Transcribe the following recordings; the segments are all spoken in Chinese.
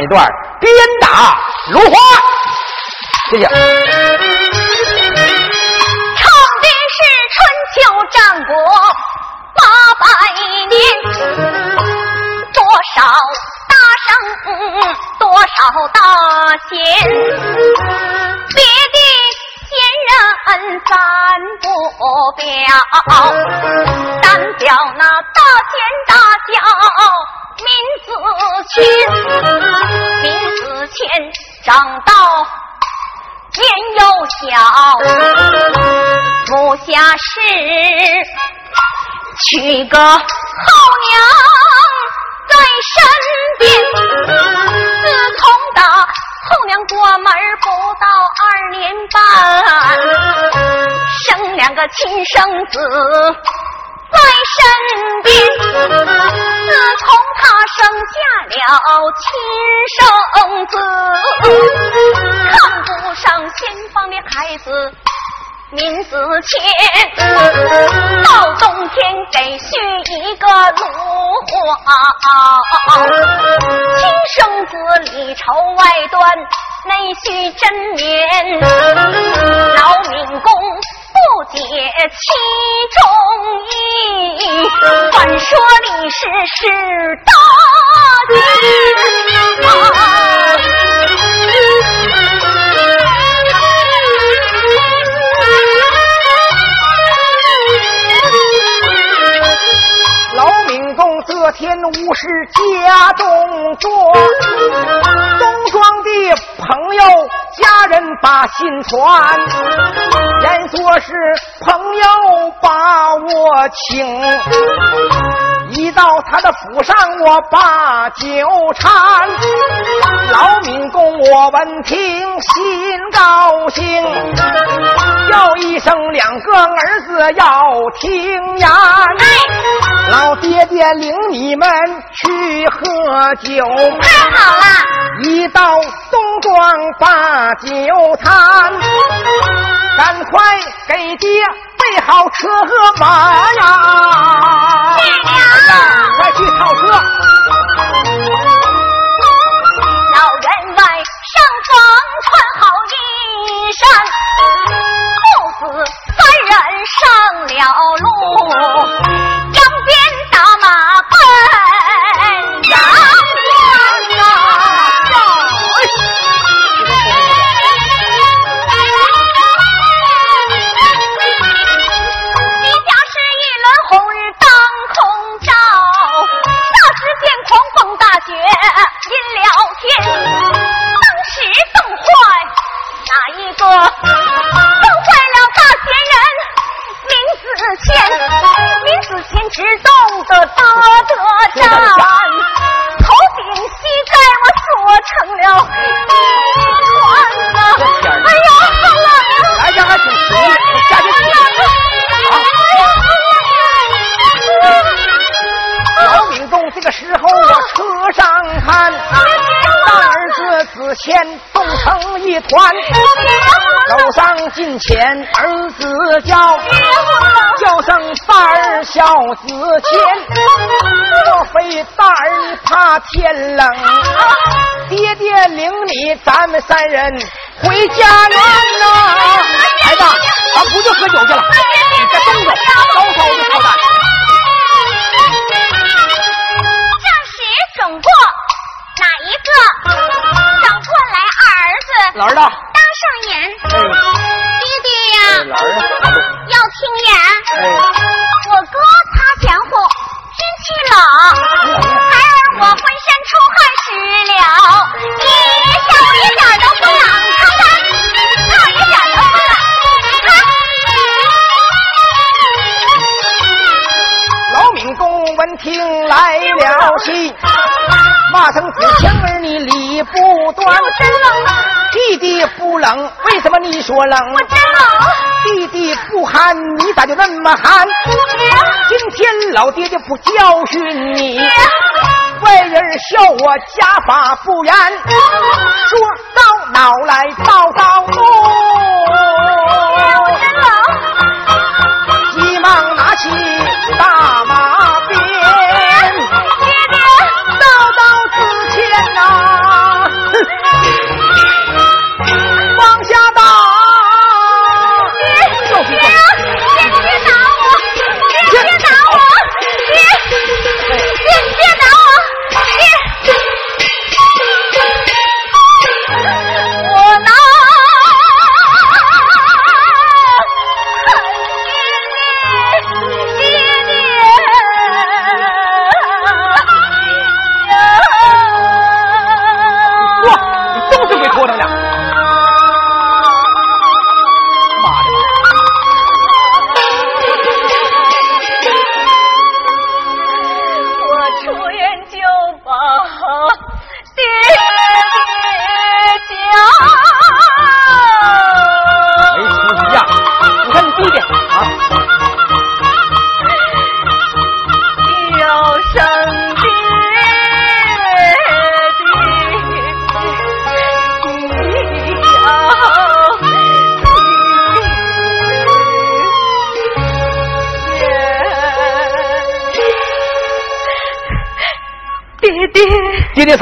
一段鞭打芦花，谢谢。唱的是春秋战国八百年，多少大圣，多少大仙，别的仙人咱不表，单表那大仙大教。闵子骞，闵子骞长到年幼小，不下世，娶个后娘在身边。自从打后娘过门不到二年半，生两个亲生子。在身边，自从他生下了亲生子，看不上先方的孩子闵子骞，到冬天给续一个炉火，亲生子里丑外端，内须真绵，老闵公。不解其中意，反说李氏是大老闵公这天无事家中坐，东庄的朋友家人把信传，人说是朋友把我请，一到他的府上我把酒掺。老闵公我闻听心高兴，叫一声两个儿子要听言。老爹爹领你们去喝酒，太好了！一到东庄把酒摊，赶快给爹备好车和马呀！谢了，快去套车。老员外上房穿好衣衫，父子三人上了路，骞，闵子骞只懂得得得战，头顶膝盖我缩成了一团呐！哎呀，好冷啊！来家还挺熟，下去老闵公这个时候我车上看，大儿子子谦冻成一团，走上近前儿子叫，叫声大儿小子谦，莫非大儿你怕天冷？爹爹领你咱们三人回家园呐！孩子，咱不去喝酒去了，你再动动，高烧的炮弹。这时总过哪一个找过来二儿子老儿子，孩儿我浑身出汗湿了，一小一点都不冷，看看，大一点都不冷，老闵公闻听来了气，骂声子强儿你理不端，真冷啊！弟弟不冷，为什么你说冷？我真冷。弟弟不寒，你咋就那么寒？今天老爹爹不教训你，外人笑我家法不严，说到老来叨叨怒，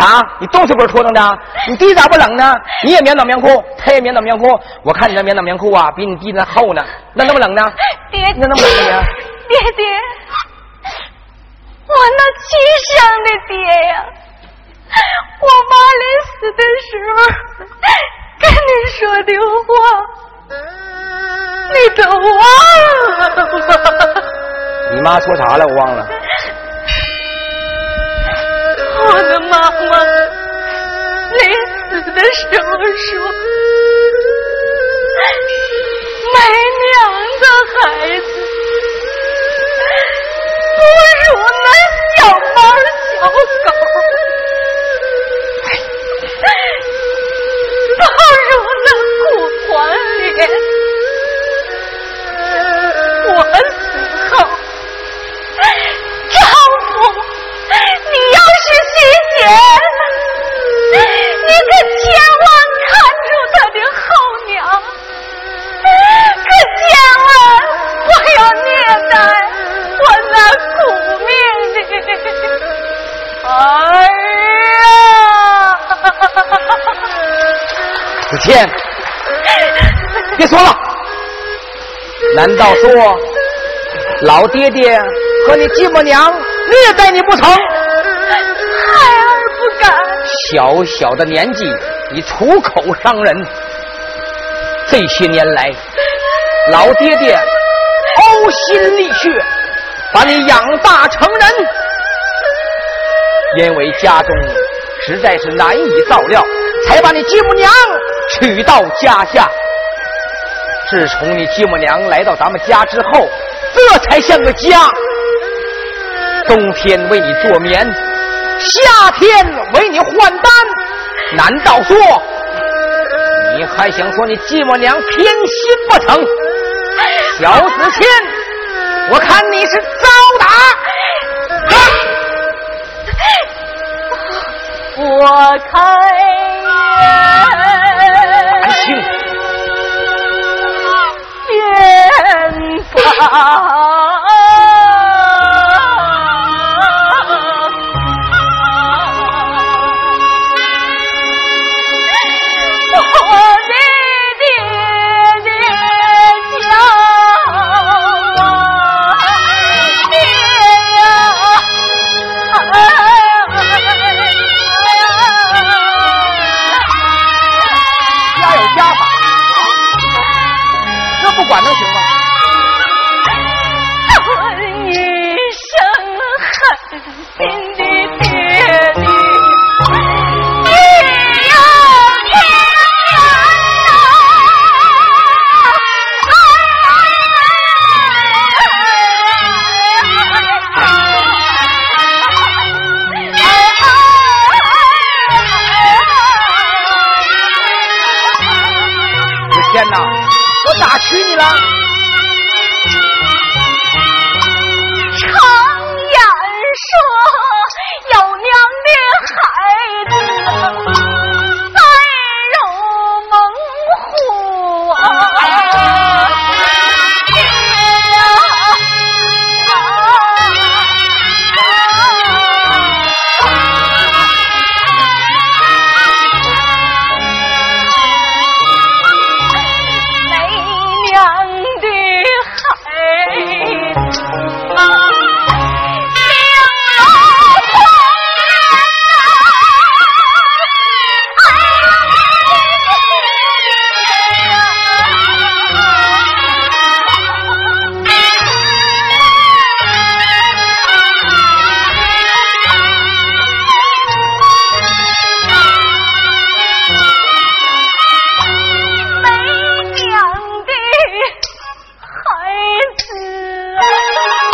啥？你东西不是戳楞的？你弟咋不冷呢？你也棉袄棉裤，他也棉袄棉裤。我看你那棉袄棉裤啊，比你弟那厚呢，那那么冷呢？爹，那那么冷呢？爹爹，我那亲生的爹呀！我妈临死的时候跟你说的话，你都忘了？你妈说啥了？我忘了。我的妈妈临死的时候说：“没娘的孩子，不如那小猫小狗，不如那骨黄脸。我子谦，别说了，难道说老爹爹和你继母娘？虐待你不成？孩儿不敢。小小的年纪，你出口伤人。这些年来，老爹爹呕心沥血，把你养大成人。因为家中实在是难以照料，才把你继母娘娶到家下。自从你继母娘来到咱们家之后，这才像个家。冬天为你做棉，夏天为你换单，难道说你还想说你继母娘偏心不成？小子谦，我看你是遭打！我开咋娶你了。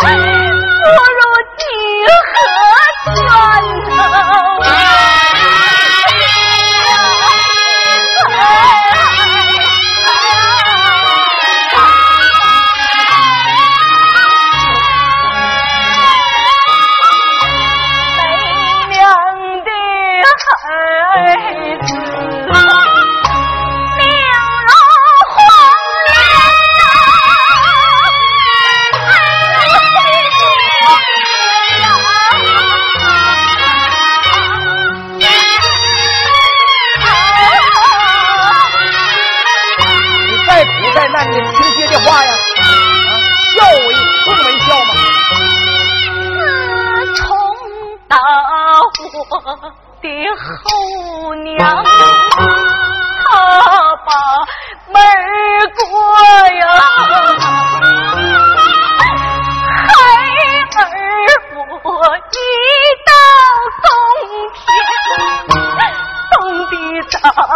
Woo!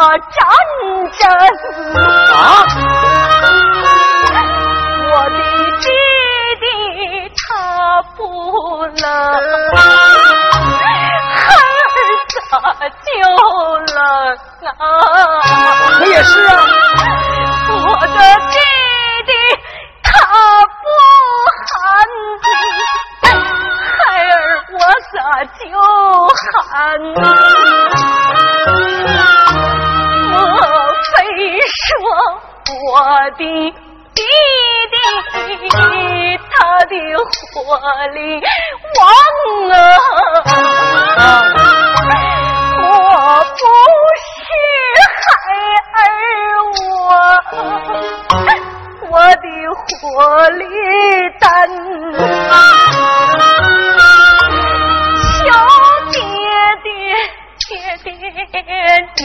战战啊！我的弟弟他不冷。他救了啊！我也是啊，我的弟弟他不寒孩儿我咋就寒莫非说我的弟弟他的火力旺啊？我不是孩儿，我我的火力单，求爹爹爹爹您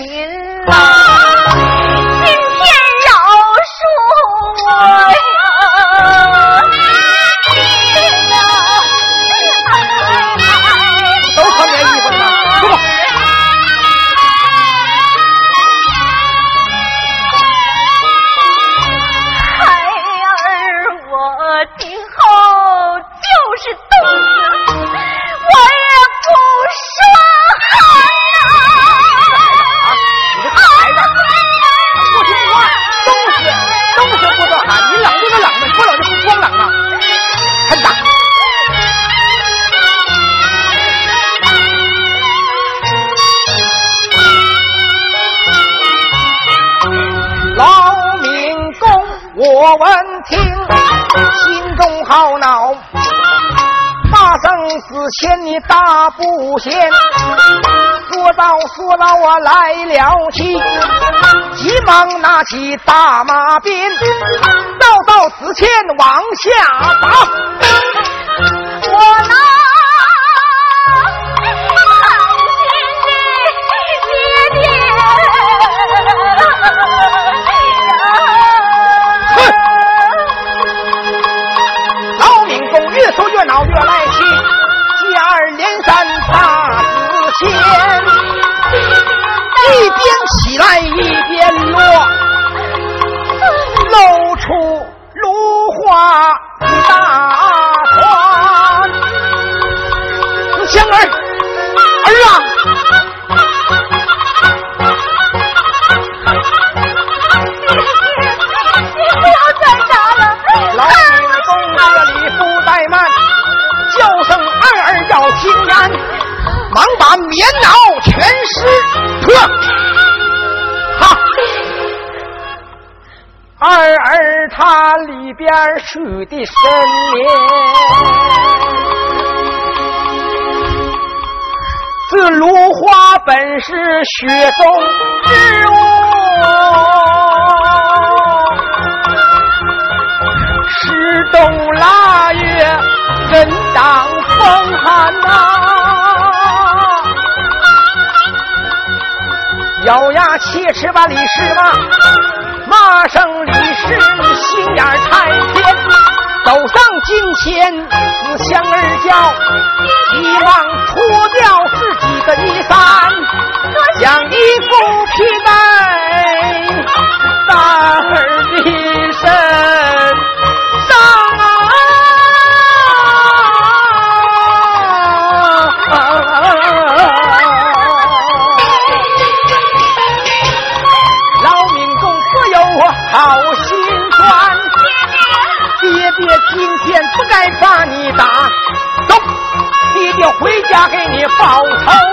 气，急忙拿起大马鞭，到到死前往下打。我拿。来一边落，里边睡的深眠，这芦花本是雪中之物，十冬腊月。人当风寒呐，咬牙切齿把李氏骂，骂声李氏心眼太偏，走上金前子香儿叫，希望脱掉自己的衣衫，将衣服披在大儿的身。今再把你打，走，爹爹回家给你报仇。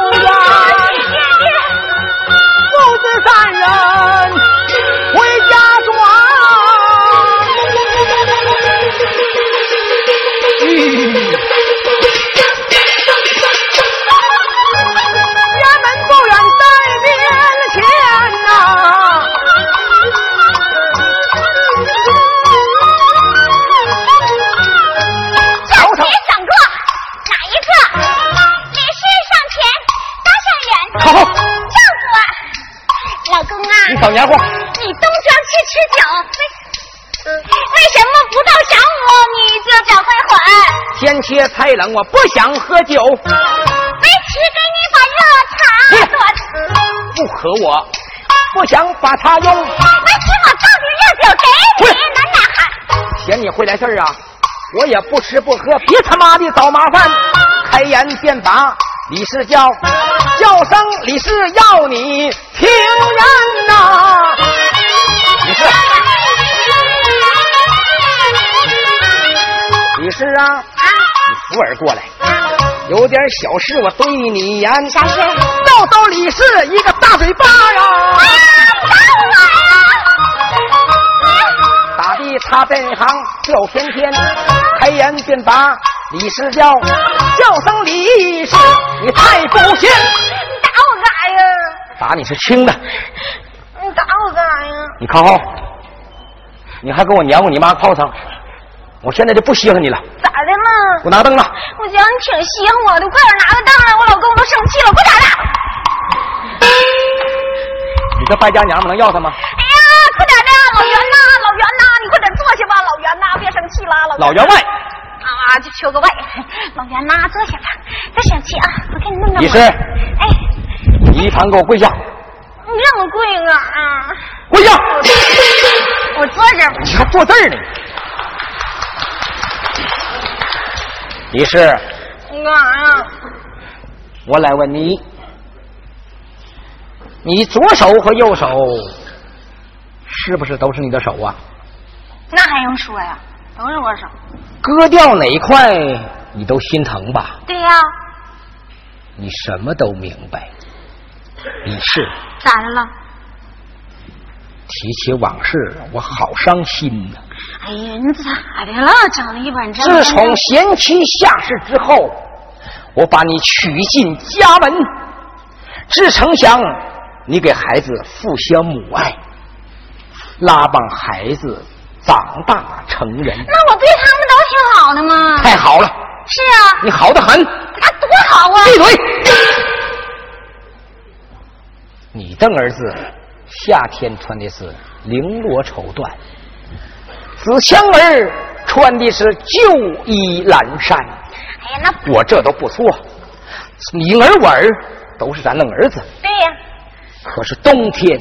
冷，我不想喝酒。没吃给你把热茶端。不喝我，不想把它用。没吃我倒点热酒给你，奶奶喊。嫌你会来事儿啊！我也不吃不喝，别他妈的找麻烦。开言便答李氏叫，叫声李氏要你听人你扶儿过来，有点小事我对你言。啥事？揍揍李氏一个大嘴巴呀！打的他在行叫天天，开言便把李氏叫，叫声李氏，你太不行！你打我干啥呀？打你是轻的，你打我干啥呀？你靠后，你还给我黏糊你妈靠上，我现在就不稀罕你了。咋的嘛？给我拿灯了，我觉得你挺稀罕我的，快点拿个灯来，我老公都生气了，快点的！你这败家娘们能要他吗？哎呀，快点的，老袁呐，老袁呐，你快点坐下吧，老袁呐，别生气了，老老员外，啊，就求个外，老袁呐，坐下吧，别生气啊，我给你弄个李氏，哎，你一旁给我跪下，你让我跪啊？跪下！我坐这儿。你还坐这儿呢？李氏，你干啥呀？我来问你，你左手和右手是不是都是你的手啊？那还用说呀？都是我手。割掉哪一块你都心疼吧？对呀，你什么都明白。李氏，咋的了？提起往事，我好伤心呐、哎呀，你咋的了？整了一本正自从贤妻下世之后，我把你娶进家门，只成想你给孩子负些母爱，拉帮孩子长大成人，那我对他们都挺好的嘛。太好了，是啊，你好的很。那多好啊！闭嘴！你的儿子夏天穿的是绫罗绸缎，子强儿穿的是旧衣蓝衫。哎呀，那我这都不错，你儿我儿都是咱的儿子。对呀，可是冬天，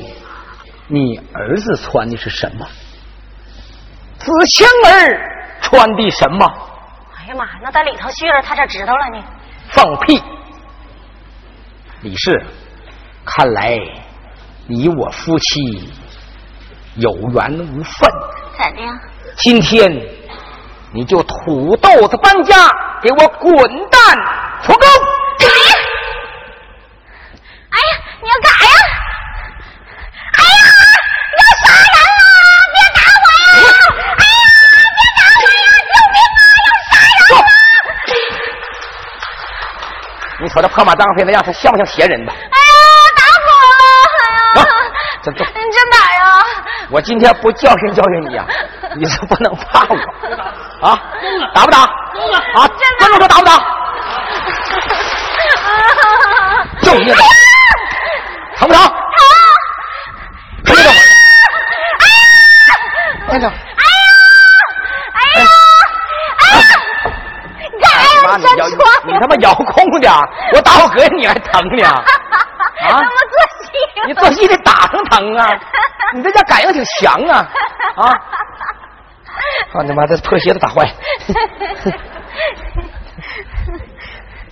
你儿子穿的是什么？子强儿穿的什么？哎呀妈，那在里头去了，他咋知道了呢？放屁！李氏，看来你我夫妻有缘无分。咋的呀？今天你就土豆子搬家，给我滚蛋出宫！哎呀，你要干啥呀？哎呀，要杀人了！别打我呀！哎呀，别打我呀！救命啊！要杀人了！你瞅这破马张飞的样子，像不像闲人吧？哎呀，打死我了！哎呀，这这你真打呀？我今天不教训教训你啊、你是不能怕我啊！打不打？啊！观众说打不打？就你打，疼不疼？疼！疼不疼？哎呀！那个，哎呀！哎呀！你干啥呀？妈，你遥真穿你他妈遥控点儿，我打我哥你还疼呢？啊？你做戏得打上疼啊！你这家感应挺强啊！啊！啊你妈这破鞋子打坏。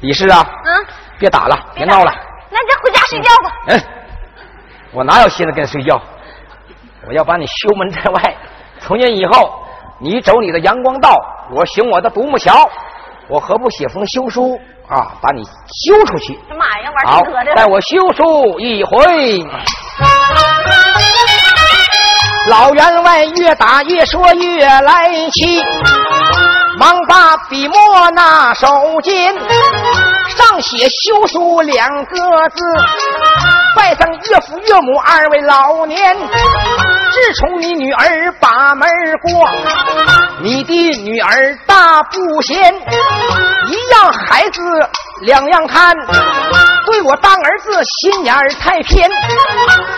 李氏啊，嗯，别打了，别闹了。那你就回家睡觉吧。嗯，我哪有心思跟你睡觉？我要把你休门在外。从今以后，你走你的阳光道，我行我的独木桥。我何不写封休书啊，把你休出去？这妈呀，玩待我休书一回。老员外越打越说越来气，忙把笔墨拿手间，上写休书两个字，拜上岳父岳母二位老年。自从你女儿把门过，你的女儿大不贤，一样孩子两样看，对我当儿子心眼儿太偏。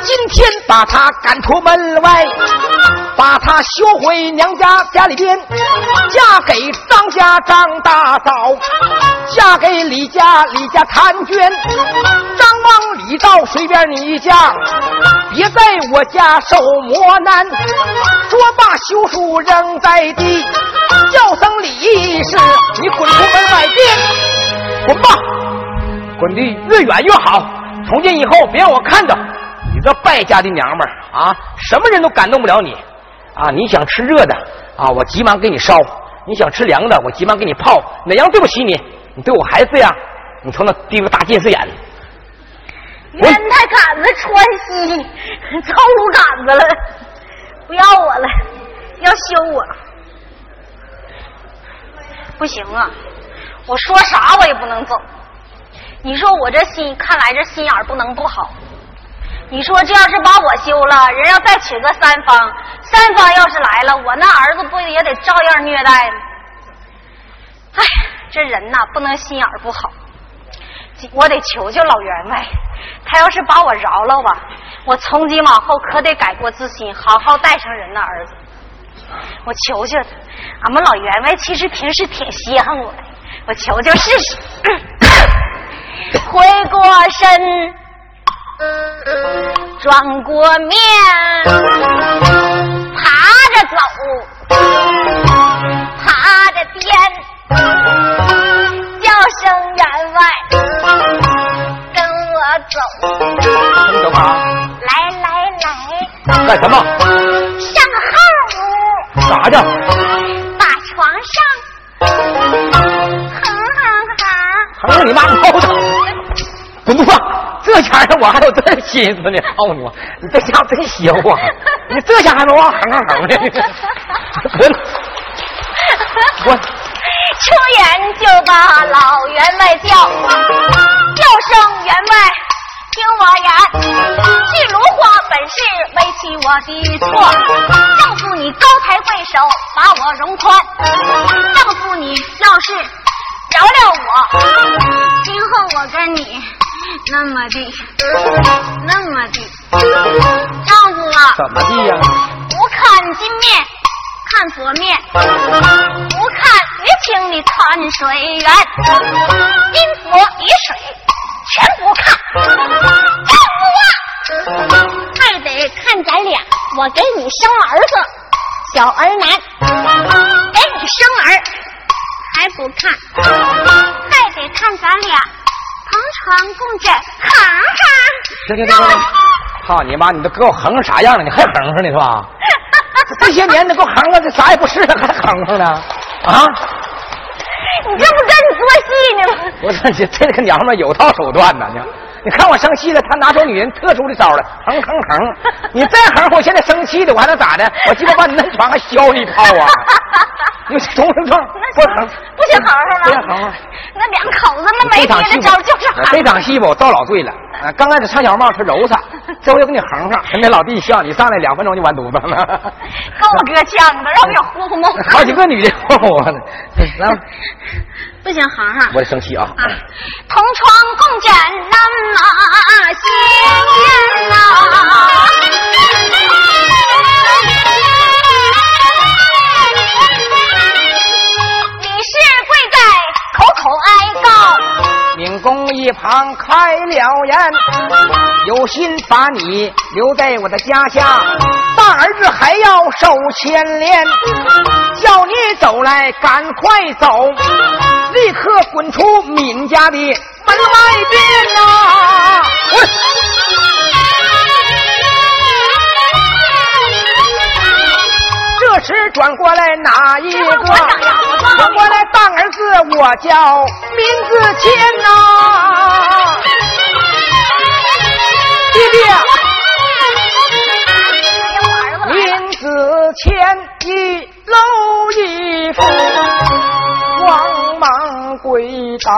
今天把他赶出门外，把他休回娘家家里边，嫁给张家张大嫂，嫁给李家李家婵娟，张王李赵随便你嫁，别在我家受磨难。说罢休书扔在地，叫声李氏，你滚出门外边，滚吧，滚的越远越好。从今以后别让我看到你。这败家的娘们儿啊，什么人都感动不了你啊！你想吃热的啊，我急忙给你烧；你想吃凉的，我急忙给你泡。哪样对不起你？你对我还是这样？你瞅那滴个大近视眼！烟台杆子穿西，臭路杆子了，不要我了，要休我。不行啊！我说啥我也不能走。你说我这心，看来这心眼儿不能不好。你说这要是把我休了，人要再娶个三方，三方要是来了，我那儿子不也得照样虐待吗？哎，这人呐，不能心眼儿不好。我得求求老员外，他要是把我饶了吧，我从今往后可得改过自新，好好带上人那儿子。我求求他，俺们老员外其实平时挺稀罕我的，我求求试试。回过身。转过面，爬着走，爬着颠，叫声员外跟我走。来来来，干什么？上号屋。啥的？把床上，哼哼哼。哼你妈猫的！滚犊子！这钱儿我还有这心思呢，操你妈！你这家真邪乎啊！你这下还能往横横横的？滚！滚！出言就把老员外叫，叫声员外听我言。这芦花本是为妻我的错，丈夫你高抬贵手把我容宽，丈夫你要是饶了我，今后我跟你。那么的，那么的，丈夫啊，怎么的呀？不看金面，看佛面；不看鱼清的潭水源，金佛鱼水全不看。丈夫啊，还得看咱俩，我给你生儿子，小儿男，给你生儿还不看，还得看咱俩。同床共枕，哼哼。行行行行，操你妈！你都给我横成啥样了？你还哼哼呢是吧？这些年你给我横了，这啥也不是了，还哼哼呢？啊？你这不跟你做戏呢吗？我说你这个娘们有套手段呢，你你看我生气了，他拿出女人特殊的招来，哼哼哼！你再横，我现在生气的，我还能咋的？我鸡巴把你那床还削你一炮啊！你冲冲冲！不行，好好了。那两口子那没别的招，就是哼。这场戏吧，我遭老对了。啊，刚开始唱小帽他揉他，这回又给你横上。那老弟笑，你上来两分钟就完犊子了。够哥呛的，让我呼呼冒汗。好几个女的呼我呢。来，不行，哼哼。我得生气啊。同床共枕难嘛心呐。哀告，敏公一旁开了言，有心把你留在我的家下，大儿子还要受牵连，叫你走来赶快走，立刻滚出闵家的门外边呐！这时转过来哪一个？转过来大儿子，我叫闵子谦呐，弟弟，闵子谦一搂衣服，慌忙跪倒。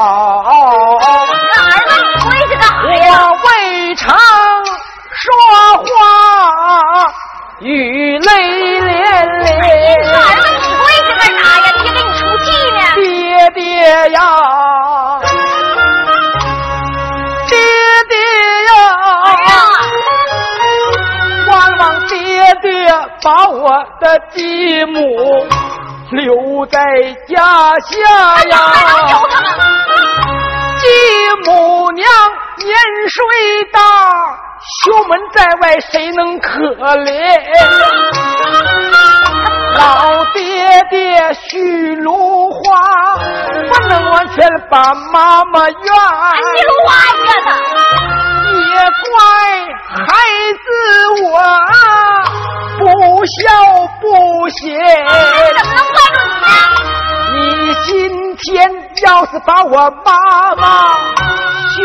把我的继母留在家下呀。继母娘年岁大，休门在外，谁能可怜？老爹爹许芦花，不能完全把妈妈怨。你芦花怨他，也怪孩子我不孝不贤。怎么能怪住你呢？你今天要是把我妈妈休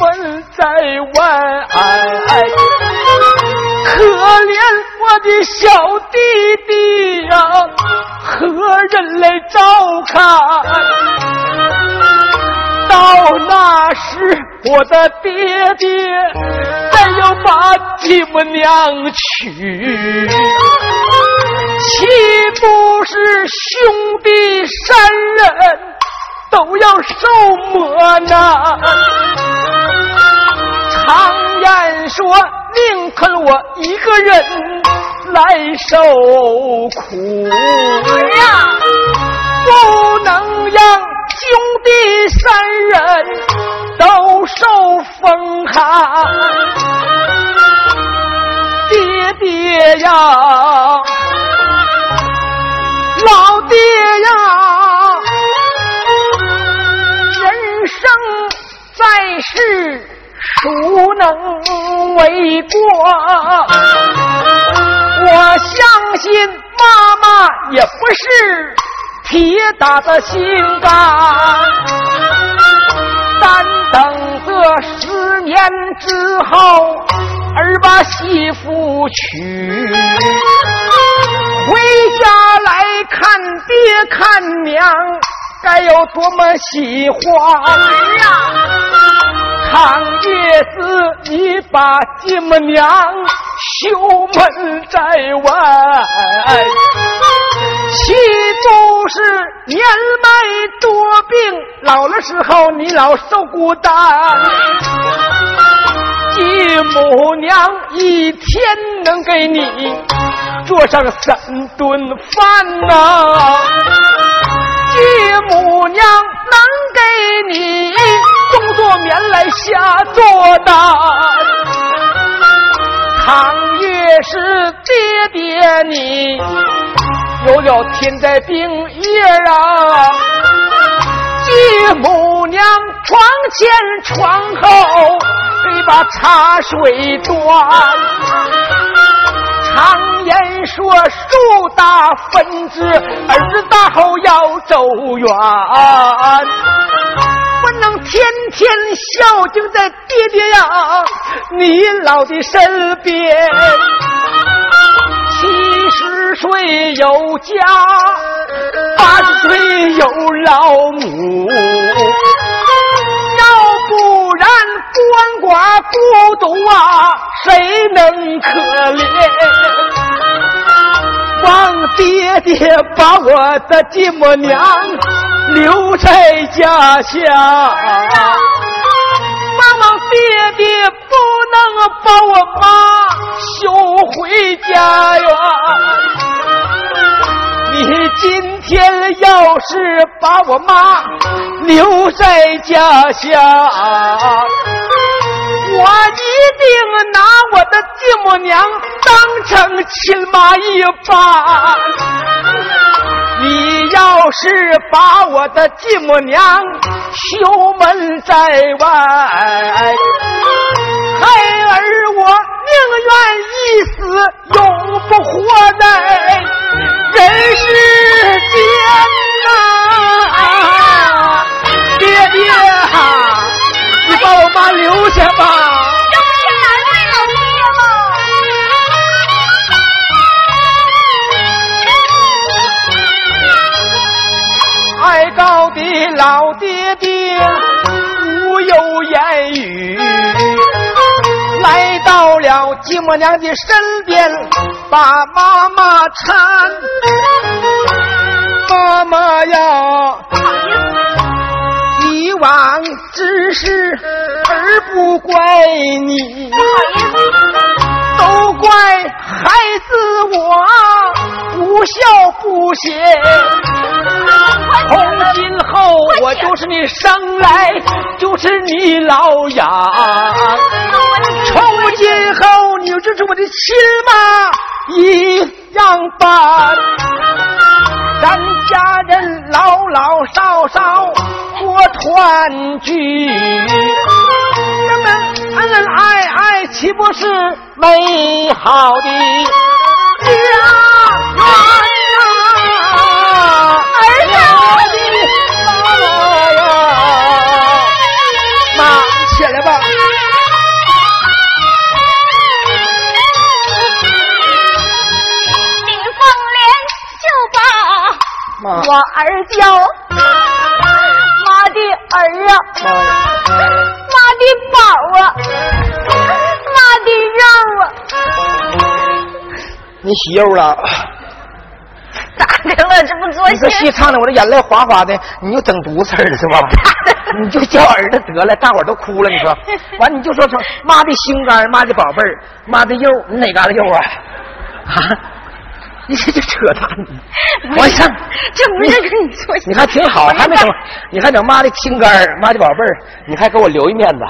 门在外，可怜我的小弟弟呀，何人来照看？到那时，我的爹爹再要把继母娘娶，岂不是兄弟三人都要受磨难？常言说，宁肯我一个人来受苦，不能让兄弟三人都受风寒。爹爹呀，老爹呀，人生在世。孰能为过？我相信妈妈也不是铁打的心肝，但等这十年之后，儿把媳妇娶，回家来看爹看娘，该有多么喜欢儿啊！倘夜子你把继母娘休门在外，岂不是年迈多病，老了时候你老受孤单？继母娘一天能给你做上三顿饭呐，继母娘能给你。冬做棉来夏做单，倘越是爹爹你有了天灾病业啊，继母娘床前床后得把茶水端。常言说树大分枝，儿子大后要走远。不能天天孝敬在爹爹呀你老的身边。七十岁有家，八十岁有老母，要不然鳏寡孤独啊，谁能可怜？望爹爹把我的继母娘。留在家乡，望望爹爹不能把我妈休回家哟。你今天要是把我妈留在家乡，我一定拿我的继母娘当成亲妈一般。你要是把我的继母娘休门在外，孩儿我宁愿一死，永不活在人世间继母娘的身边，把妈妈搀。妈妈呀，以往之事儿不怪你，都怪孩子我不孝不贤，从今后我就是你生来就是你老养，从今后你就是我的亲妈一样般，咱家人老老少少过团聚，咱们恩恩爱爱岂不是美好的家园儿叫妈的儿啊，妈的宝啊，妈的肉啊，你洗肉了？咋的了？这不做你这戏唱的我这眼泪哗哗的，你就整犊事儿了是吧？你就叫儿子得了，大伙儿都哭了。你说，完你就说成妈的心肝，妈的宝贝儿，妈的肉，你哪嘎达肉啊？啊？你这就扯淡！我上，这不是跟你说你还挺好，还没等，你还等妈的亲肝儿，妈的宝贝儿，你还给我留一面子。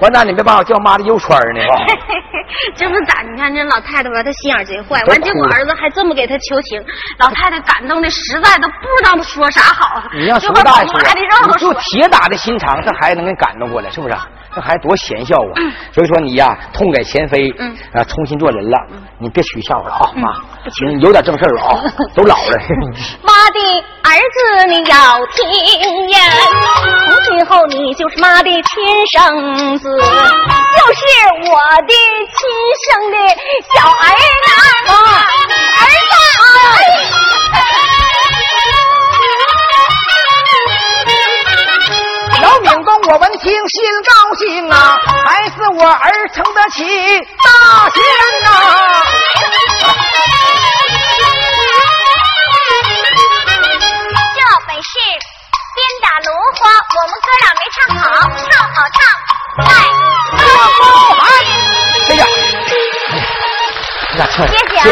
完蛋，你别把我叫妈的肉串儿呢啊！这不咋？你看这老太太吧，她心眼贼坏。完，结果儿子还这么给她求情，老太太感动的实在都不知道说啥好。你让就把苏大爷说就。铁打的心肠，这孩子能给你感动过来，是不是？这孩子多贤孝啊！所以说你呀，痛改前非，嗯啊，重新做人了。你别取笑话了啊，妈，行有点正事儿了啊，都老了。妈的儿子，你要听呀，从今后你就是妈的亲生子，就是我的亲生的小儿子，儿子。姚敏公，我闻听心高兴啊，还是我儿承得起大仙呐、这本是鞭打芦花，我们哥俩没唱好，唱好唱，来，我不喊，哎呀，你咋唱？谢谢啊